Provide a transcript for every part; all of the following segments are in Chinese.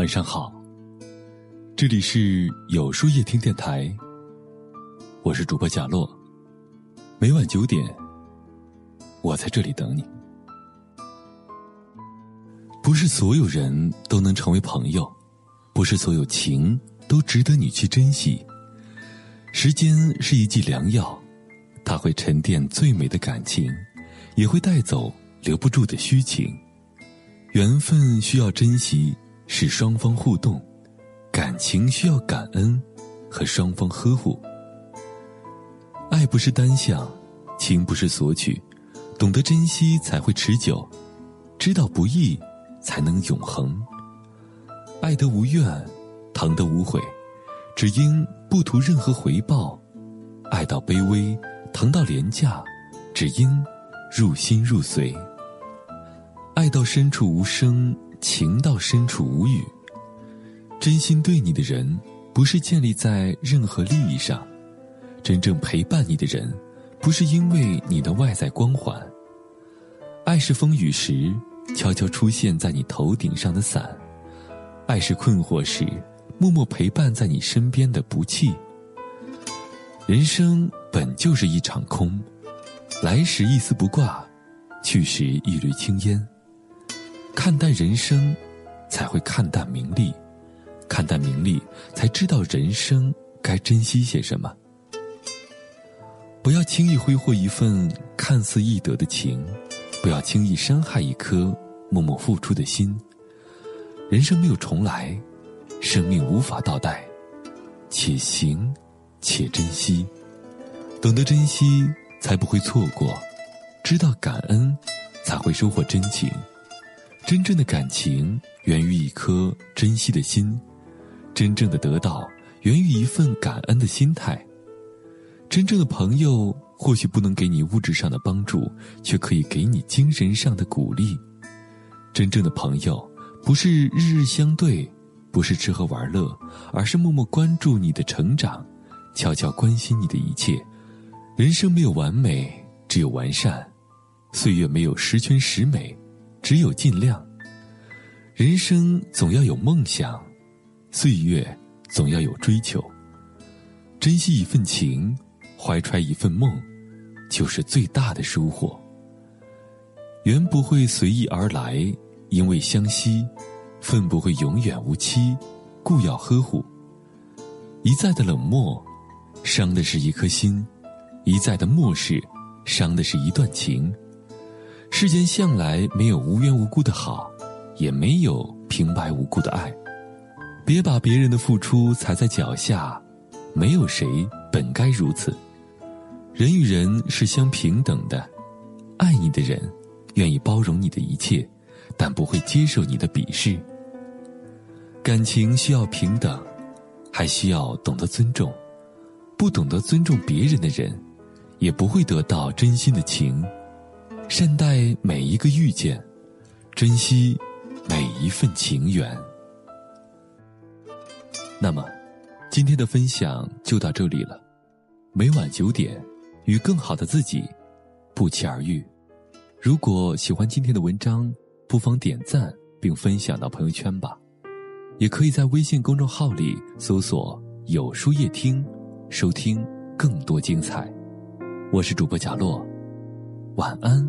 晚上好，这里是有书夜听电台，我是主播贾洛。每晚九点，我在这里等你。不是所有人都能成为朋友，不是所有情都值得你去珍惜。时间是一剂良药，它会沉淀最美的感情，也会带走留不住的虚情。缘分需要珍惜。是双方互动，感情需要感恩和双方呵护。爱不是单向，情不是索取，懂得珍惜才会持久，知道不易才能永恒。爱得无怨，疼得无悔，只因不图任何回报；爱到卑微，疼到廉价，只因入心入髓。爱到深处无声。情到深处无语。真心对你的人，不是建立在任何利益上；真正陪伴你的人，不是因为你的外在光环。爱是风雨时悄悄出现在你头顶上的伞，爱是困惑时默默陪伴在你身边的不弃。人生本就是一场空，来时一丝不挂，去时一缕青烟。看淡人生，才会看淡名利；看淡名利，才知道人生该珍惜些什么。不要轻易挥霍一份看似易得的情，不要轻易伤害一颗默默付出的心。人生没有重来，生命无法倒带，且行且珍惜。懂得珍惜，才不会错过；知道感恩，才会收获真情。真正的感情源于一颗珍惜的心，真正的得到源于一份感恩的心态。真正的朋友或许不能给你物质上的帮助，却可以给你精神上的鼓励。真正的朋友不是日日相对，不是吃喝玩乐，而是默默关注你的成长，悄悄关心你的一切。人生没有完美，只有完善；岁月没有十全十美。只有尽量。人生总要有梦想，岁月总要有追求。珍惜一份情，怀揣一份梦，就是最大的收获。缘不会随意而来，因为相惜；份不会永远无期，故要呵护。一再的冷漠，伤的是一颗心；一再的漠视，伤的是一段情。世间向来没有无缘无故的好，也没有平白无故的爱。别把别人的付出踩在脚下，没有谁本该如此。人与人是相平等的，爱你的人愿意包容你的一切，但不会接受你的鄙视。感情需要平等，还需要懂得尊重。不懂得尊重别人的人，也不会得到真心的情。善待每一个遇见，珍惜每一份情缘。那么，今天的分享就到这里了。每晚九点，与更好的自己不期而遇。如果喜欢今天的文章，不妨点赞并分享到朋友圈吧。也可以在微信公众号里搜索“有书夜听”，收听更多精彩。我是主播贾洛。晚安，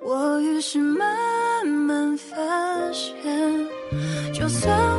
我于是慢慢发现就算